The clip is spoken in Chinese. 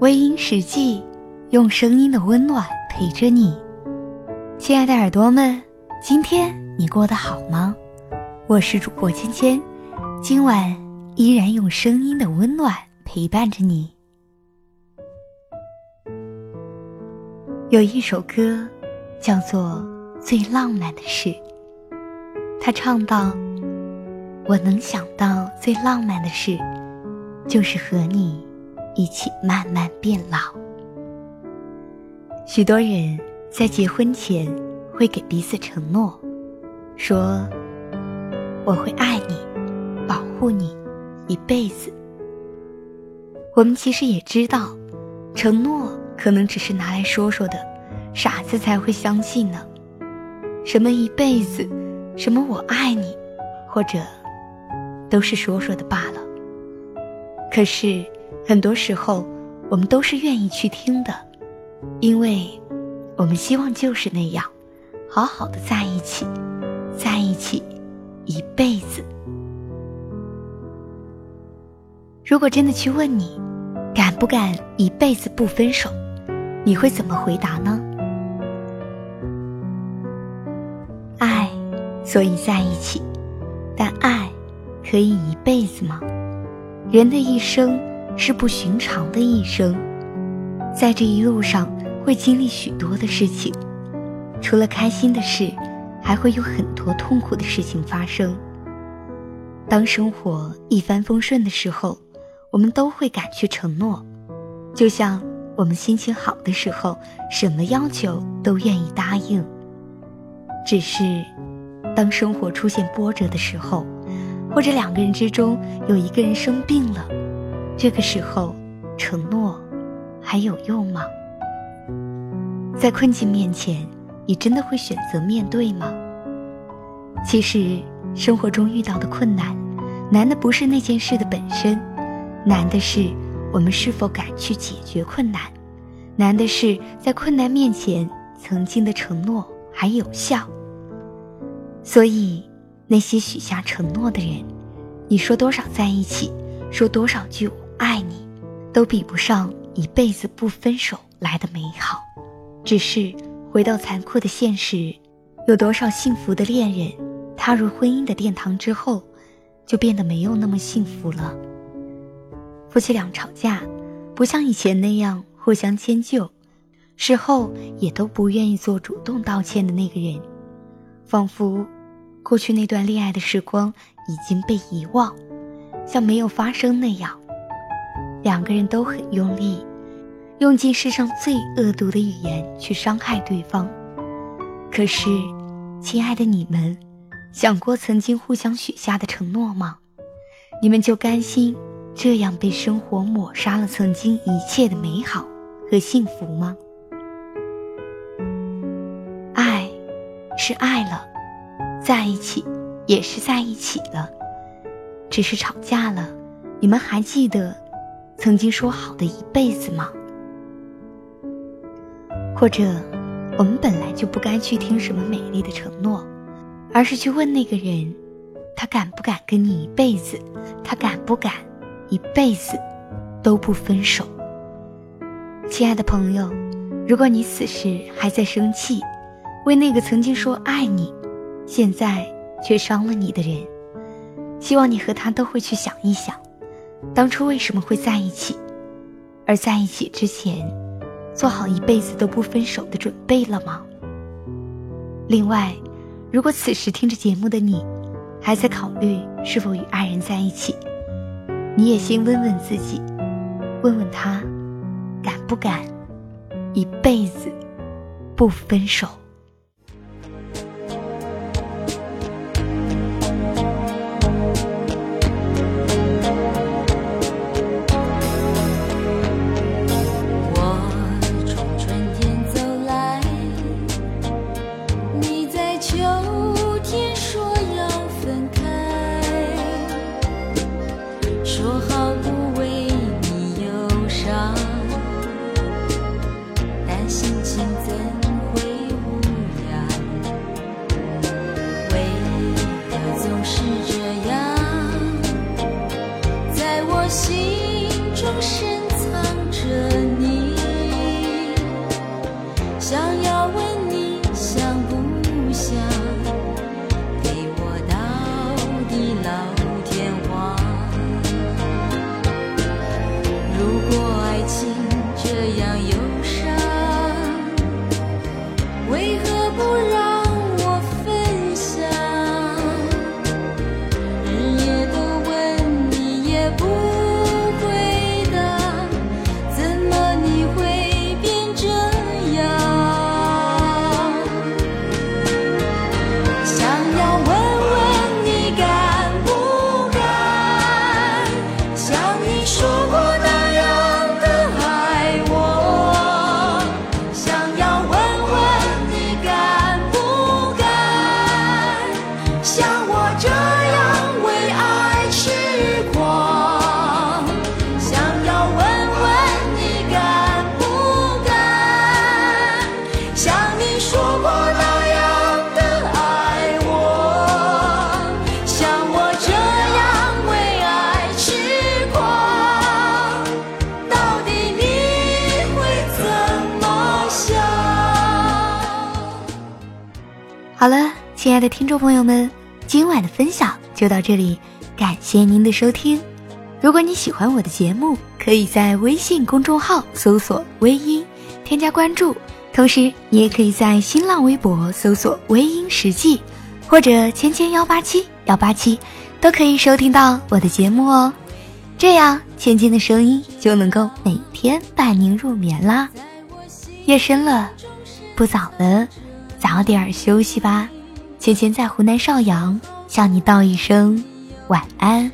微音实际，用声音的温暖陪着你。亲爱的耳朵们，今天你过得好吗？我是主播芊芊，今晚依然用声音的温暖陪伴着你。有一首歌，叫做《最浪漫的事》，他唱道：“我能想到最浪漫的事，就是和你。”一起慢慢变老。许多人在结婚前会给彼此承诺，说：“我会爱你，保护你一辈子。”我们其实也知道，承诺可能只是拿来说说的，傻子才会相信呢。什么一辈子，什么我爱你，或者都是说说的罢了。可是。很多时候，我们都是愿意去听的，因为，我们希望就是那样，好好的在一起，在一起一辈子。如果真的去问你，敢不敢一辈子不分手，你会怎么回答呢？爱，所以在一起，但爱，可以一辈子吗？人的一生。是不寻常的一生，在这一路上会经历许多的事情，除了开心的事，还会有很多痛苦的事情发生。当生活一帆风顺的时候，我们都会敢去承诺，就像我们心情好的时候，什么要求都愿意答应。只是，当生活出现波折的时候，或者两个人之中有一个人生病了。这个时候，承诺还有用吗？在困境面前，你真的会选择面对吗？其实，生活中遇到的困难，难的不是那件事的本身，难的是我们是否敢去解决困难，难的是在困难面前，曾经的承诺还有效。所以，那些许下承诺的人，你说多少在一起，说多少句。爱你，都比不上一辈子不分手来的美好。只是回到残酷的现实，有多少幸福的恋人，踏入婚姻的殿堂之后，就变得没有那么幸福了。夫妻俩吵架，不像以前那样互相迁就，事后也都不愿意做主动道歉的那个人，仿佛过去那段恋爱的时光已经被遗忘，像没有发生那样。两个人都很用力，用尽世上最恶毒的语言去伤害对方。可是，亲爱的你们，想过曾经互相许下的承诺吗？你们就甘心这样被生活抹杀了曾经一切的美好和幸福吗？爱，是爱了，在一起也是在一起了，只是吵架了。你们还记得？曾经说好的一辈子吗？或者，我们本来就不该去听什么美丽的承诺，而是去问那个人，他敢不敢跟你一辈子？他敢不敢一辈子都不分手？亲爱的朋友，如果你此时还在生气，为那个曾经说爱你，现在却伤了你的人，希望你和他都会去想一想。当初为什么会在一起？而在一起之前，做好一辈子都不分手的准备了吗？另外，如果此时听着节目的你，还在考虑是否与爱人在一起，你也先问问自己，问问他，敢不敢一辈子不分手？好了，亲爱的听众朋友们，今晚的分享就到这里，感谢您的收听。如果你喜欢我的节目，可以在微信公众号搜索“微音”，添加关注。同时，你也可以在新浪微博搜索“微音实际”或者“千千幺八七幺八七”，都可以收听到我的节目哦。这样，芊芊的声音就能够每天伴您入眠啦。夜深了，不早了，早点休息吧。芊芊在湖南邵阳向你道一声晚安。